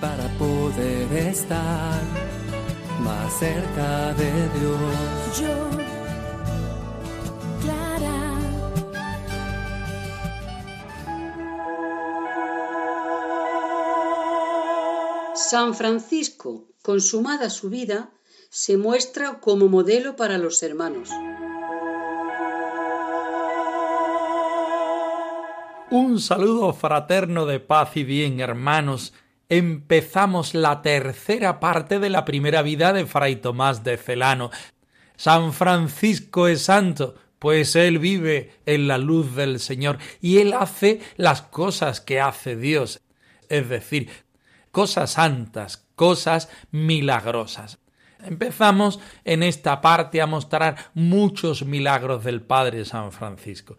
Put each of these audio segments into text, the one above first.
Para poder estar más cerca de Dios. Yo, Clara. San Francisco, consumada su vida, se muestra como modelo para los hermanos. Un saludo fraterno de paz y bien, hermanos. Empezamos la tercera parte de la primera vida de Fray Tomás de Celano. San Francisco es santo, pues él vive en la luz del Señor y él hace las cosas que hace Dios, es decir, cosas santas, cosas milagrosas. Empezamos en esta parte a mostrar muchos milagros del Padre San Francisco.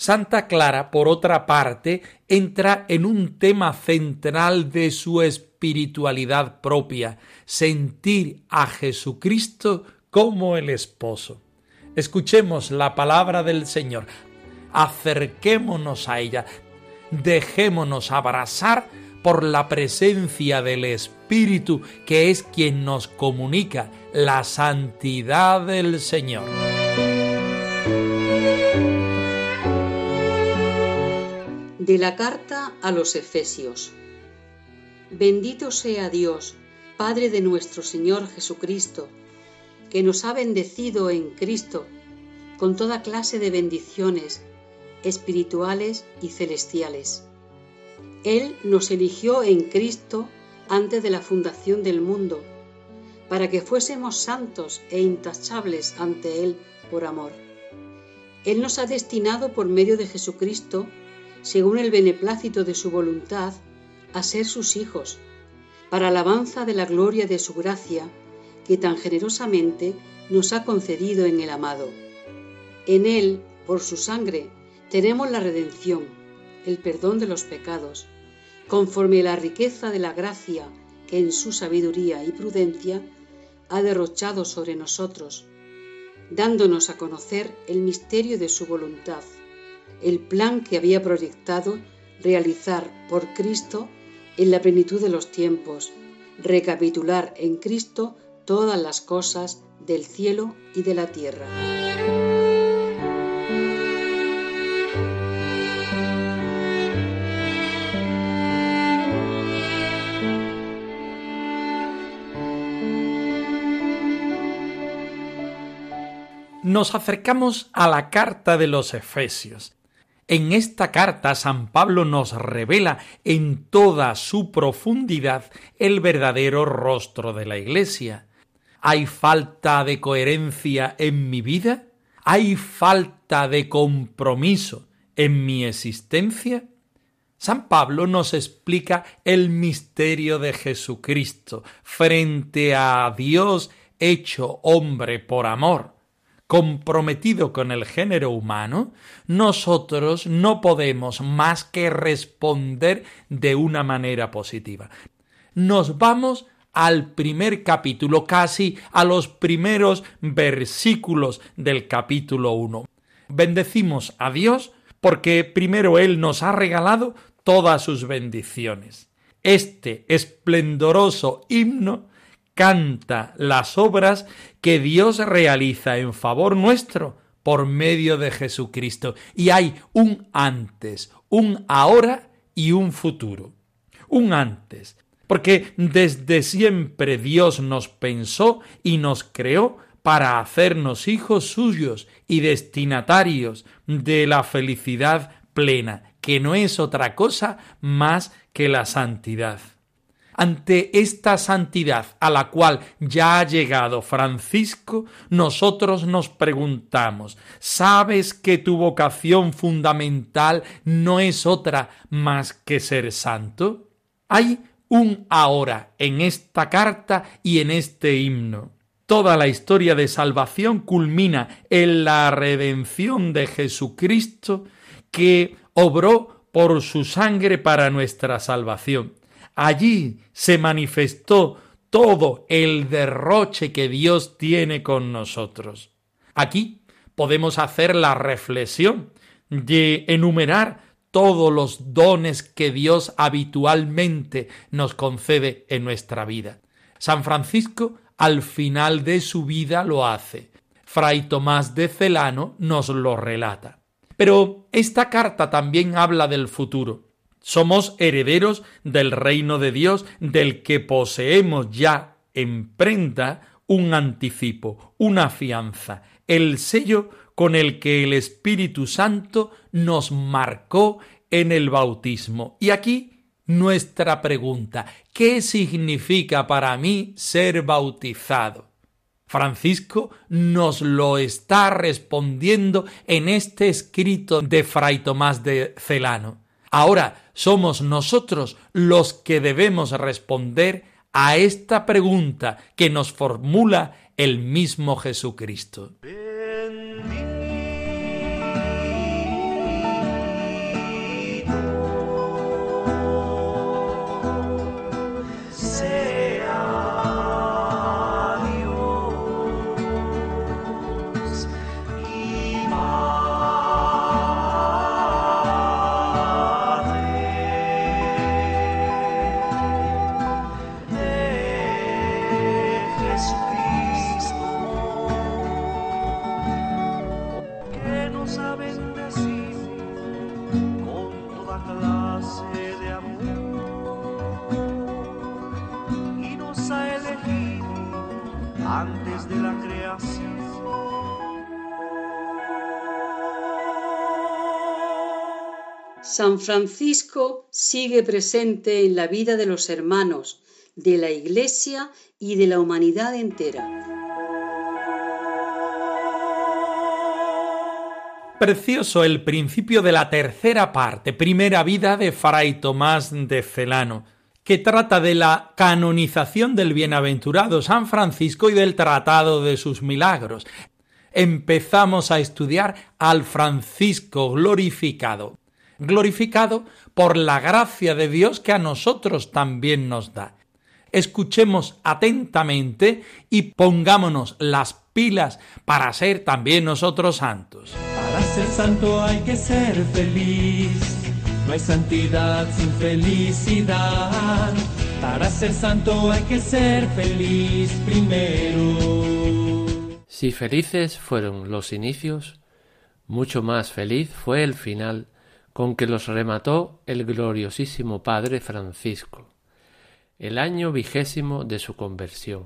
Santa Clara, por otra parte, entra en un tema central de su espiritualidad propia, sentir a Jesucristo como el esposo. Escuchemos la palabra del Señor, acerquémonos a ella, dejémonos abrazar por la presencia del Espíritu, que es quien nos comunica la santidad del Señor. De la carta a los Efesios. Bendito sea Dios, Padre de nuestro Señor Jesucristo, que nos ha bendecido en Cristo con toda clase de bendiciones espirituales y celestiales. Él nos eligió en Cristo antes de la fundación del mundo, para que fuésemos santos e intachables ante Él por amor. Él nos ha destinado por medio de Jesucristo según el beneplácito de su voluntad, a ser sus hijos, para alabanza de la gloria de su gracia, que tan generosamente nos ha concedido en el amado. En él, por su sangre, tenemos la redención, el perdón de los pecados, conforme la riqueza de la gracia que en su sabiduría y prudencia ha derrochado sobre nosotros, dándonos a conocer el misterio de su voluntad el plan que había proyectado realizar por Cristo en la plenitud de los tiempos, recapitular en Cristo todas las cosas del cielo y de la tierra. Nos acercamos a la carta de los Efesios. En esta carta San Pablo nos revela en toda su profundidad el verdadero rostro de la Iglesia. ¿Hay falta de coherencia en mi vida? ¿Hay falta de compromiso en mi existencia? San Pablo nos explica el misterio de Jesucristo frente a Dios hecho hombre por amor comprometido con el género humano, nosotros no podemos más que responder de una manera positiva. Nos vamos al primer capítulo, casi a los primeros versículos del capítulo 1. Bendecimos a Dios porque primero Él nos ha regalado todas sus bendiciones. Este esplendoroso himno canta las obras que Dios realiza en favor nuestro por medio de Jesucristo. Y hay un antes, un ahora y un futuro. Un antes, porque desde siempre Dios nos pensó y nos creó para hacernos hijos suyos y destinatarios de la felicidad plena, que no es otra cosa más que la santidad. Ante esta santidad a la cual ya ha llegado Francisco, nosotros nos preguntamos, ¿sabes que tu vocación fundamental no es otra más que ser santo? Hay un ahora en esta carta y en este himno. Toda la historia de salvación culmina en la redención de Jesucristo que obró por su sangre para nuestra salvación. Allí se manifestó todo el derroche que Dios tiene con nosotros. Aquí podemos hacer la reflexión de enumerar todos los dones que Dios habitualmente nos concede en nuestra vida. San Francisco al final de su vida lo hace. Fray Tomás de Celano nos lo relata. Pero esta carta también habla del futuro. Somos herederos del reino de Dios del que poseemos ya en prenda un anticipo, una fianza, el sello con el que el Espíritu Santo nos marcó en el bautismo. Y aquí nuestra pregunta, ¿qué significa para mí ser bautizado? Francisco nos lo está respondiendo en este escrito de Fray Tomás de Celano. Ahora somos nosotros los que debemos responder a esta pregunta que nos formula el mismo Jesucristo. San Francisco sigue presente en la vida de los hermanos, de la Iglesia y de la humanidad entera. Precioso el principio de la tercera parte, primera vida de Fray Tomás de Celano, que trata de la canonización del bienaventurado San Francisco y del tratado de sus milagros. Empezamos a estudiar al Francisco glorificado glorificado por la gracia de Dios que a nosotros también nos da. Escuchemos atentamente y pongámonos las pilas para ser también nosotros santos. Para ser santo hay que ser feliz, no hay santidad sin felicidad. Para ser santo hay que ser feliz primero. Si felices fueron los inicios, mucho más feliz fue el final con que los remató el gloriosísimo Padre Francisco, el año vigésimo de su conversión,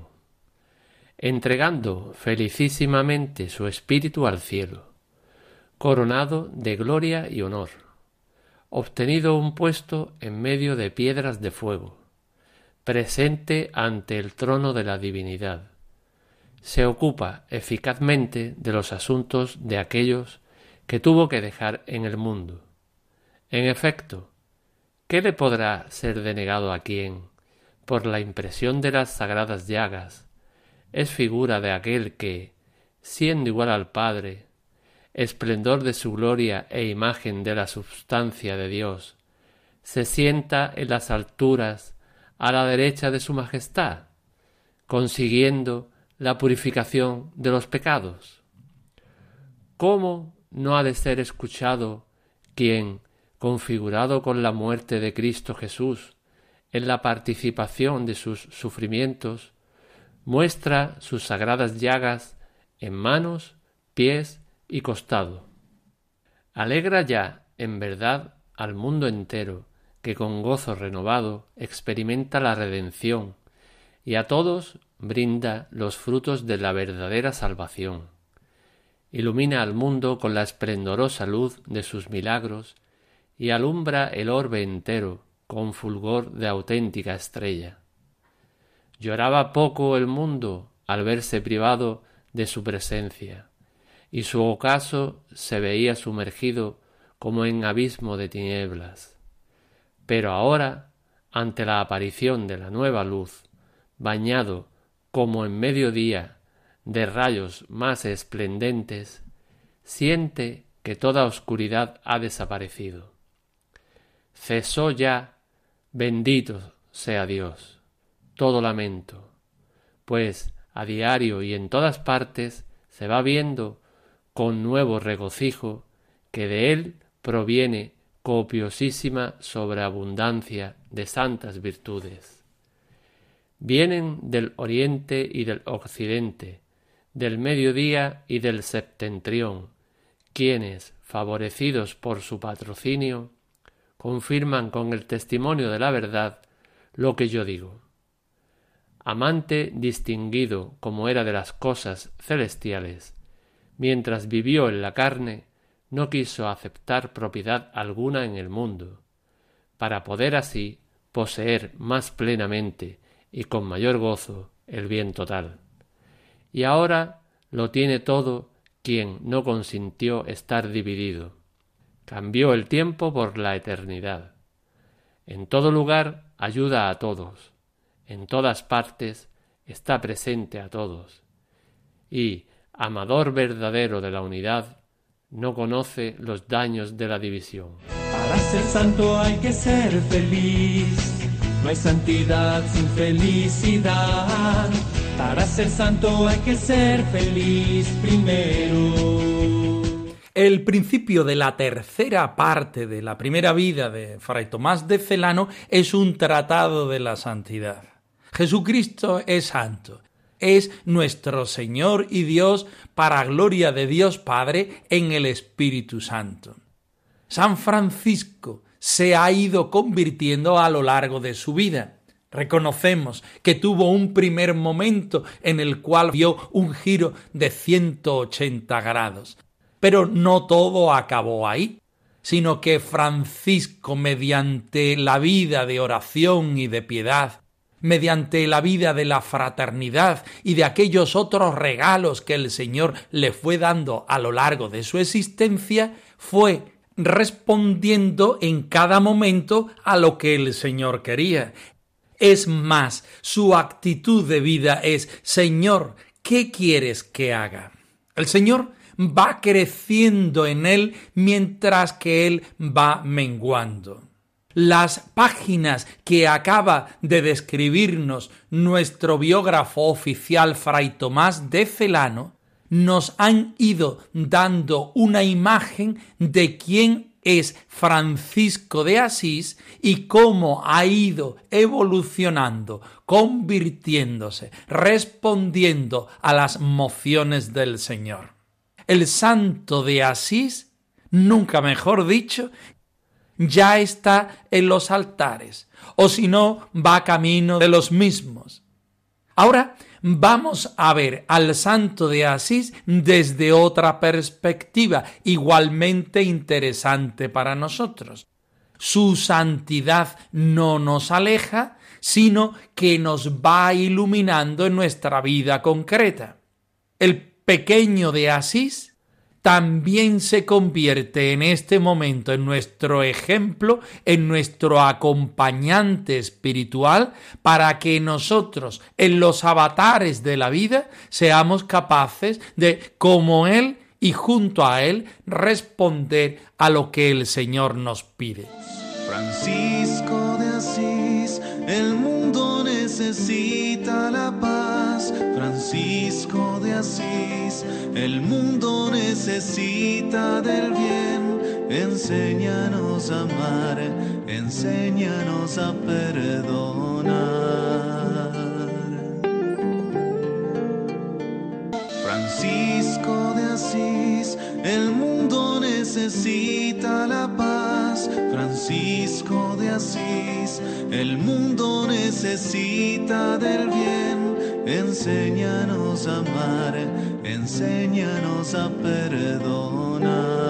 entregando felicísimamente su espíritu al cielo, coronado de gloria y honor, obtenido un puesto en medio de piedras de fuego, presente ante el trono de la divinidad, se ocupa eficazmente de los asuntos de aquellos que tuvo que dejar en el mundo, en efecto, ¿qué le podrá ser denegado a quien, por la impresión de las sagradas llagas, es figura de aquel que, siendo igual al Padre, esplendor de su gloria e imagen de la substancia de Dios, se sienta en las alturas a la derecha de su majestad, consiguiendo la purificación de los pecados? ¿Cómo no ha de ser escuchado quien, configurado con la muerte de Cristo Jesús en la participación de sus sufrimientos, muestra sus sagradas llagas en manos, pies y costado. Alegra ya, en verdad, al mundo entero, que con gozo renovado experimenta la redención, y a todos brinda los frutos de la verdadera salvación. Ilumina al mundo con la esplendorosa luz de sus milagros y alumbra el orbe entero con fulgor de auténtica estrella. Lloraba poco el mundo al verse privado de su presencia, y su ocaso se veía sumergido como en abismo de tinieblas. Pero ahora, ante la aparición de la nueva luz, bañado como en mediodía de rayos más esplendentes, siente que toda oscuridad ha desaparecido. Cesó ya, bendito sea Dios, todo lamento, pues a diario y en todas partes se va viendo con nuevo regocijo que de él proviene copiosísima sobreabundancia de santas virtudes. Vienen del oriente y del occidente, del mediodía y del septentrión, quienes, favorecidos por su patrocinio, confirman con el testimonio de la verdad lo que yo digo. Amante distinguido como era de las cosas celestiales, mientras vivió en la carne, no quiso aceptar propiedad alguna en el mundo, para poder así poseer más plenamente y con mayor gozo el bien total. Y ahora lo tiene todo quien no consintió estar dividido. Cambió el tiempo por la eternidad. En todo lugar ayuda a todos, en todas partes está presente a todos. Y, amador verdadero de la unidad, no conoce los daños de la división. Para ser santo hay que ser feliz, no hay santidad sin felicidad. Para ser santo hay que ser feliz primero. El principio de la tercera parte de la primera vida de Fray Tomás de Celano es un tratado de la santidad. Jesucristo es santo, es nuestro Señor y Dios para gloria de Dios Padre en el Espíritu Santo. San Francisco se ha ido convirtiendo a lo largo de su vida. Reconocemos que tuvo un primer momento en el cual vio un giro de 180 grados. Pero no todo acabó ahí, sino que Francisco, mediante la vida de oración y de piedad, mediante la vida de la fraternidad y de aquellos otros regalos que el Señor le fue dando a lo largo de su existencia, fue respondiendo en cada momento a lo que el Señor quería. Es más, su actitud de vida es, Señor, ¿qué quieres que haga? El Señor va creciendo en él mientras que él va menguando. Las páginas que acaba de describirnos nuestro biógrafo oficial Fray Tomás de Celano nos han ido dando una imagen de quién es Francisco de Asís y cómo ha ido evolucionando, convirtiéndose, respondiendo a las mociones del Señor. El santo de Asís, nunca mejor dicho, ya está en los altares, o si no, va camino de los mismos. Ahora vamos a ver al santo de Asís desde otra perspectiva, igualmente interesante para nosotros. Su santidad no nos aleja, sino que nos va iluminando en nuestra vida concreta. El pequeño de Asís también se convierte en este momento en nuestro ejemplo, en nuestro acompañante espiritual, para que nosotros, en los avatares de la vida, seamos capaces de, como Él y junto a Él, responder a lo que el Señor nos pide. Asís, el mundo necesita del bien. Enséñanos a amar, enséñanos a perdonar. Francisco de Asís, el mundo necesita la paz. Francisco de Asís, el mundo necesita del bien. Enséñanos a amar, enséñanos a perdonar.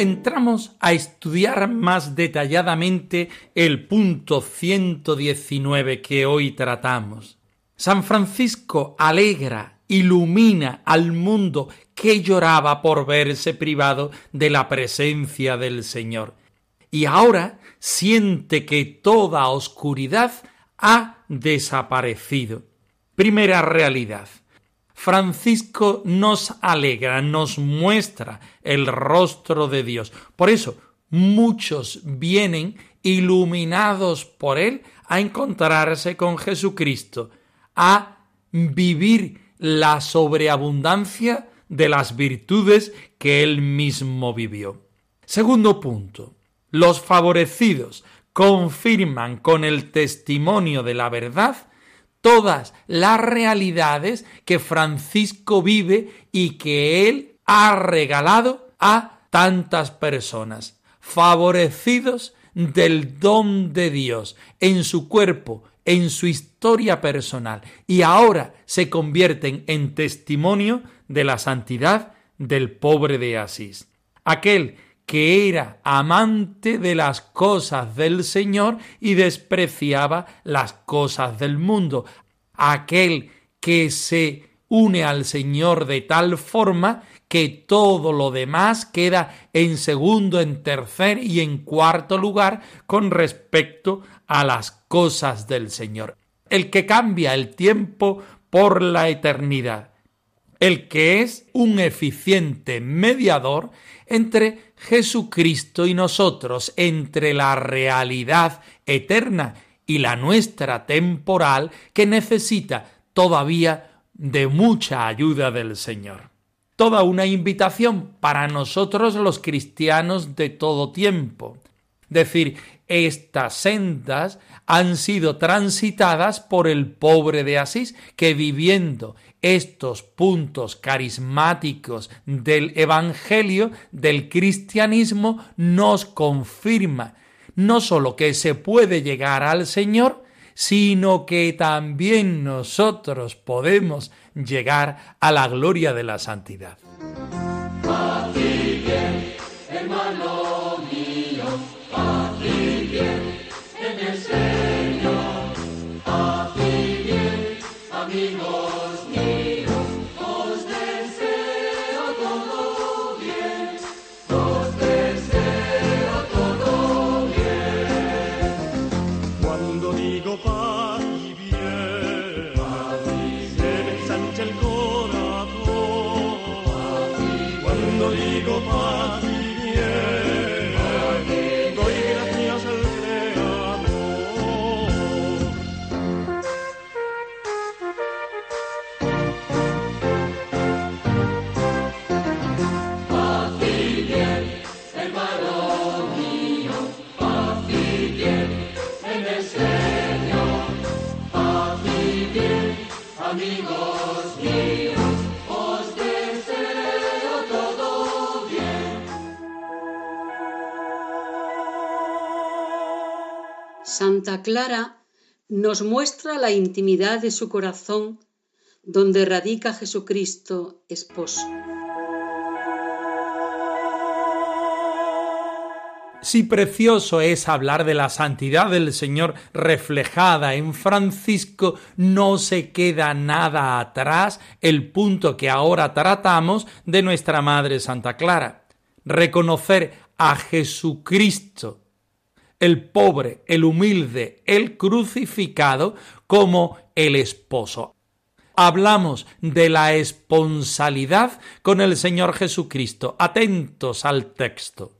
entramos a estudiar más detalladamente el punto 119 que hoy tratamos. San Francisco alegra, ilumina al mundo que lloraba por verse privado de la presencia del Señor. Y ahora siente que toda oscuridad ha desaparecido. Primera realidad. Francisco nos alegra, nos muestra el rostro de Dios. Por eso, muchos vienen iluminados por él a encontrarse con Jesucristo, a vivir la sobreabundancia de las virtudes que él mismo vivió. Segundo punto. Los favorecidos confirman con el testimonio de la verdad todas las realidades que Francisco vive y que él ha regalado a tantas personas, favorecidos del don de Dios en su cuerpo, en su historia personal, y ahora se convierten en testimonio de la santidad del pobre de Asís. Aquel que era amante de las cosas del Señor y despreciaba las cosas del mundo. Aquel que se une al Señor de tal forma que todo lo demás queda en segundo, en tercer y en cuarto lugar con respecto a las cosas del Señor. El que cambia el tiempo por la eternidad. El que es un eficiente mediador entre Jesucristo y nosotros, entre la realidad eterna y la nuestra temporal que necesita todavía de mucha ayuda del Señor. Toda una invitación para nosotros los cristianos de todo tiempo. Decir, estas sendas han sido transitadas por el pobre de Asís, que viviendo estos puntos carismáticos del Evangelio, del cristianismo, nos confirma no sólo que se puede llegar al Señor, sino que también nosotros podemos llegar a la gloria de la santidad. Santa Clara nos muestra la intimidad de su corazón donde radica Jesucristo, esposo. Si precioso es hablar de la santidad del Señor reflejada en Francisco, no se queda nada atrás el punto que ahora tratamos de nuestra Madre Santa Clara. Reconocer a Jesucristo el pobre, el humilde, el crucificado como el esposo. Hablamos de la esponsalidad con el Señor Jesucristo. Atentos al texto.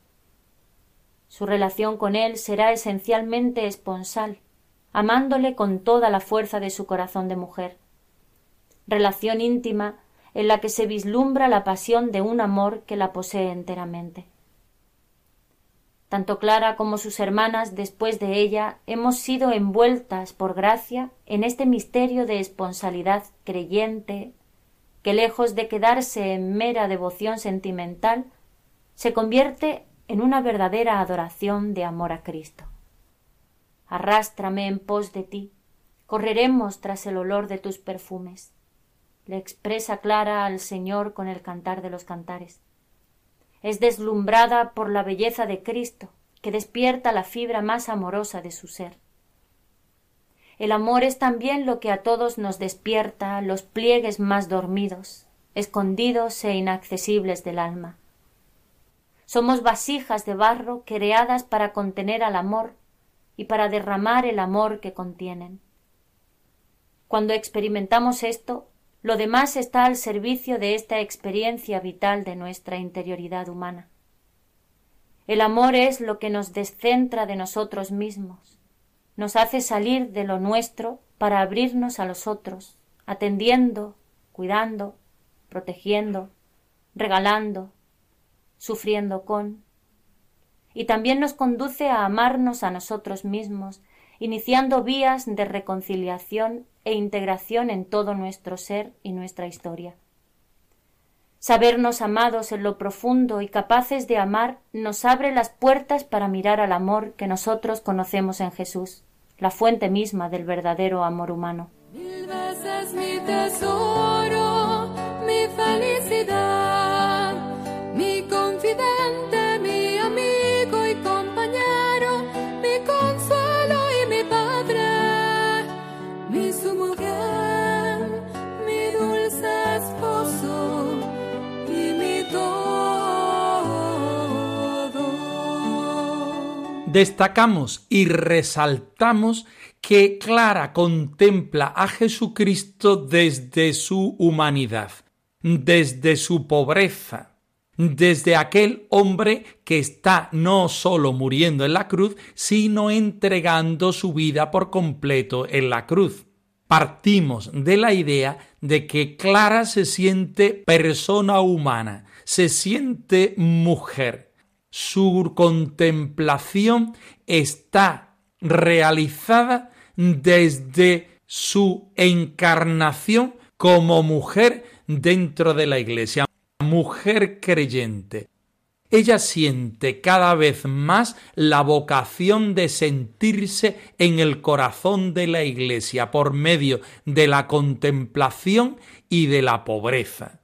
Su relación con Él será esencialmente esponsal, amándole con toda la fuerza de su corazón de mujer. Relación íntima en la que se vislumbra la pasión de un amor que la posee enteramente. Tanto Clara como sus hermanas, después de ella, hemos sido envueltas por gracia en este misterio de esponsalidad creyente, que lejos de quedarse en mera devoción sentimental, se convierte en una verdadera adoración de amor a Cristo. Arrástrame en pos de ti, correremos tras el olor de tus perfumes. Le expresa Clara al Señor con el cantar de los cantares. Es deslumbrada por la belleza de Cristo, que despierta la fibra más amorosa de su ser. El amor es también lo que a todos nos despierta los pliegues más dormidos, escondidos e inaccesibles del alma. Somos vasijas de barro creadas para contener al amor y para derramar el amor que contienen. Cuando experimentamos esto, lo demás está al servicio de esta experiencia vital de nuestra interioridad humana. El amor es lo que nos descentra de nosotros mismos, nos hace salir de lo nuestro para abrirnos a los otros, atendiendo, cuidando, protegiendo, regalando, sufriendo con, y también nos conduce a amarnos a nosotros mismos, iniciando vías de reconciliación e integración en todo nuestro ser y nuestra historia. Sabernos amados en lo profundo y capaces de amar nos abre las puertas para mirar al amor que nosotros conocemos en Jesús, la fuente misma del verdadero amor humano. Destacamos y resaltamos que Clara contempla a Jesucristo desde su humanidad, desde su pobreza, desde aquel hombre que está no solo muriendo en la cruz, sino entregando su vida por completo en la cruz. Partimos de la idea de que Clara se siente persona humana, se siente mujer. Su contemplación está realizada desde su encarnación como mujer dentro de la iglesia mujer creyente. Ella siente cada vez más la vocación de sentirse en el corazón de la Iglesia por medio de la contemplación y de la pobreza.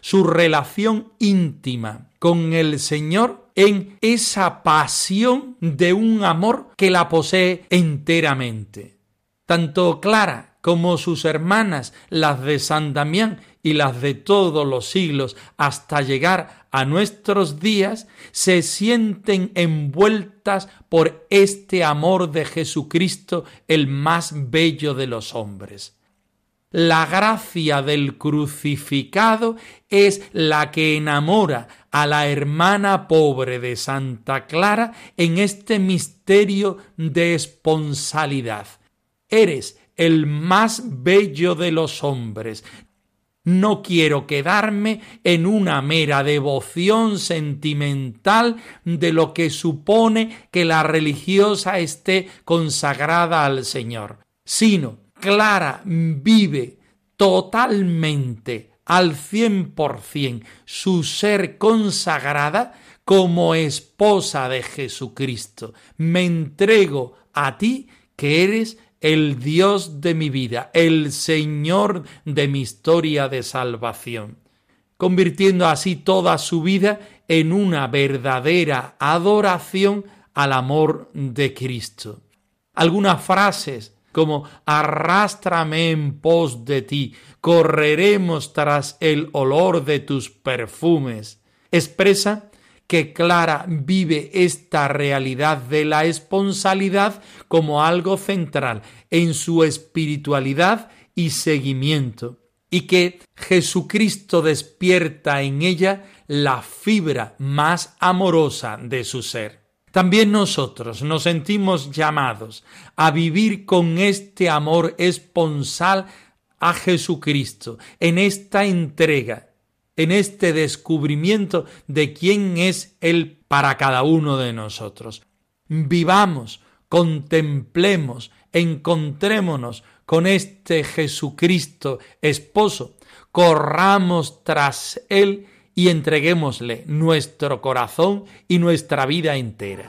Su relación íntima con el Señor en esa pasión de un amor que la posee enteramente. Tanto Clara como sus hermanas, las de San Damián y las de todos los siglos hasta llegar a nuestros días, se sienten envueltas por este amor de Jesucristo, el más bello de los hombres. La gracia del crucificado es la que enamora a la hermana pobre de Santa Clara en este misterio de esponsalidad. Eres el más bello de los hombres, no quiero quedarme en una mera devoción sentimental de lo que supone que la religiosa esté consagrada al Señor, sino Clara vive totalmente al cien por cien su ser consagrada como esposa de Jesucristo. Me entrego a ti que eres el Dios de mi vida, el Señor de mi historia de salvación, convirtiendo así toda su vida en una verdadera adoración al amor de Cristo. Algunas frases como arrástrame en pos de ti, correremos tras el olor de tus perfumes, expresa que Clara vive esta realidad de la esponsalidad como algo central en su espiritualidad y seguimiento, y que Jesucristo despierta en ella la fibra más amorosa de su ser. También nosotros nos sentimos llamados a vivir con este amor esponsal a Jesucristo en esta entrega, en este descubrimiento de quién es Él para cada uno de nosotros. Vivamos, contemplemos, encontrémonos con este Jesucristo esposo, corramos tras Él y entreguémosle nuestro corazón y nuestra vida entera.